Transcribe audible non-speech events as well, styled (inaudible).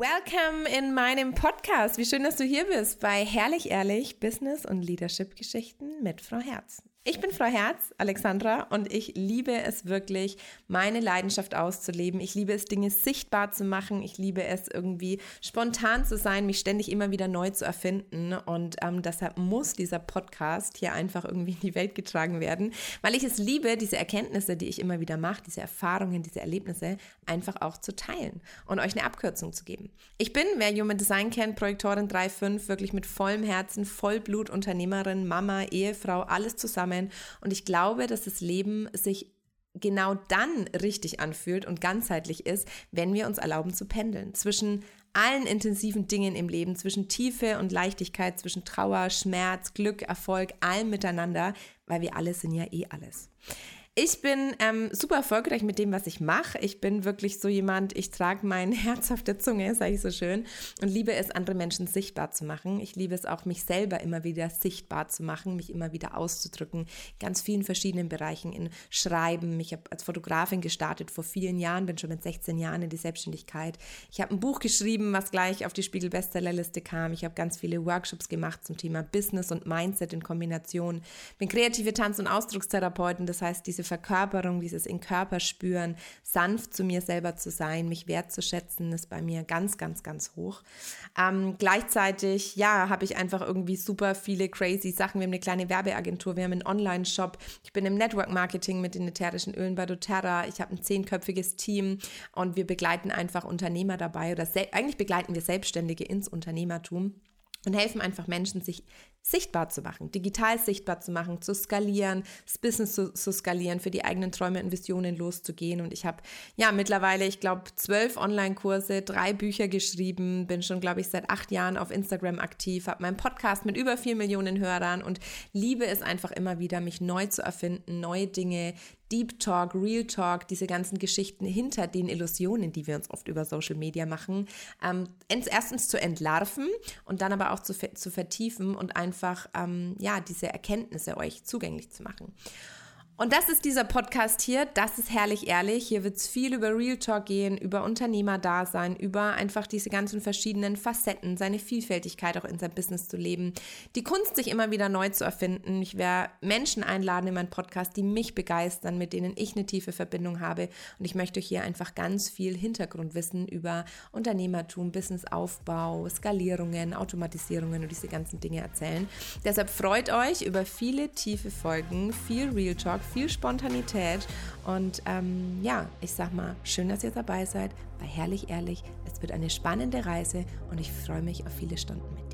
Welcome in meinem Podcast. Wie schön, dass du hier bist bei Herrlich Ehrlich Business und Leadership Geschichten mit Frau Herz. Ich bin Frau Herz, Alexandra, und ich liebe es wirklich, meine Leidenschaft auszuleben. Ich liebe es, Dinge sichtbar zu machen. Ich liebe es, irgendwie spontan zu sein, mich ständig immer wieder neu zu erfinden. Und ähm, deshalb muss dieser Podcast hier einfach irgendwie in die Welt getragen werden, weil ich es liebe, diese Erkenntnisse, die ich immer wieder mache, diese Erfahrungen, diese Erlebnisse einfach auch zu teilen und euch eine Abkürzung zu geben. Ich bin, wer Human Design kennt, Projektorin 3.5, wirklich mit vollem Herzen, Vollblut, Unternehmerin, Mama, Ehefrau, alles zusammen zusammen. Und ich glaube, dass das Leben sich genau dann richtig anfühlt und ganzheitlich ist, wenn wir uns erlauben zu pendeln zwischen allen intensiven Dingen im Leben, zwischen Tiefe und Leichtigkeit, zwischen Trauer, Schmerz, Glück, Erfolg, allem miteinander, weil wir alle sind ja eh alles. Ich bin ähm, super erfolgreich mit dem, was ich mache. Ich bin wirklich so jemand, ich trage mein (laughs) Herz auf der Zunge, sage ich so schön, und liebe es, andere Menschen sichtbar zu machen. Ich liebe es auch, mich selber immer wieder sichtbar zu machen, mich immer wieder auszudrücken, ganz vielen verschiedenen Bereichen in Schreiben. Ich habe als Fotografin gestartet vor vielen Jahren, bin schon mit 16 Jahren in die Selbstständigkeit. Ich habe ein Buch geschrieben, was gleich auf die Spiegel Bestsellerliste kam. Ich habe ganz viele Workshops gemacht zum Thema Business und Mindset in Kombination. Bin kreative Tanz- und Ausdruckstherapeutin, das heißt, diese Verkörperung, dieses in Körper spüren, sanft zu mir selber zu sein, mich wertzuschätzen, ist bei mir ganz, ganz, ganz hoch. Ähm, gleichzeitig, ja, habe ich einfach irgendwie super viele crazy Sachen. Wir haben eine kleine Werbeagentur, wir haben einen Online-Shop. Ich bin im Network-Marketing mit den ätherischen Ölen bei doTERRA. Ich habe ein zehnköpfiges Team und wir begleiten einfach Unternehmer dabei oder eigentlich begleiten wir Selbstständige ins Unternehmertum und helfen einfach Menschen, sich sichtbar zu machen, digital sichtbar zu machen, zu skalieren, das Business zu, zu skalieren, für die eigenen Träume und Visionen loszugehen. Und ich habe ja mittlerweile, ich glaube, zwölf Online-Kurse, drei Bücher geschrieben, bin schon, glaube ich, seit acht Jahren auf Instagram aktiv, habe meinen Podcast mit über vier Millionen Hörern und liebe es einfach immer wieder, mich neu zu erfinden, neue Dinge, Deep Talk, Real Talk, diese ganzen Geschichten hinter den Illusionen, die wir uns oft über Social Media machen, ähm, erstens zu entlarven und dann aber auch zu, zu vertiefen und einfach ähm, ja diese Erkenntnisse euch zugänglich zu machen. Und das ist dieser Podcast hier. Das ist herrlich ehrlich. Hier wird es viel über Real Talk gehen, über Unternehmerdasein, über einfach diese ganzen verschiedenen Facetten, seine Vielfältigkeit auch in sein Business zu leben, die Kunst, sich immer wieder neu zu erfinden. Ich werde Menschen einladen in meinen Podcast, die mich begeistern, mit denen ich eine tiefe Verbindung habe. Und ich möchte hier einfach ganz viel Hintergrundwissen über Unternehmertum, Businessaufbau, Skalierungen, Automatisierungen und diese ganzen Dinge erzählen. Deshalb freut euch über viele tiefe Folgen, viel Real Talk, viel Spontanität. Und ähm, ja, ich sag mal, schön, dass ihr dabei seid bei Herrlich Ehrlich. Es wird eine spannende Reise und ich freue mich auf viele Stunden mit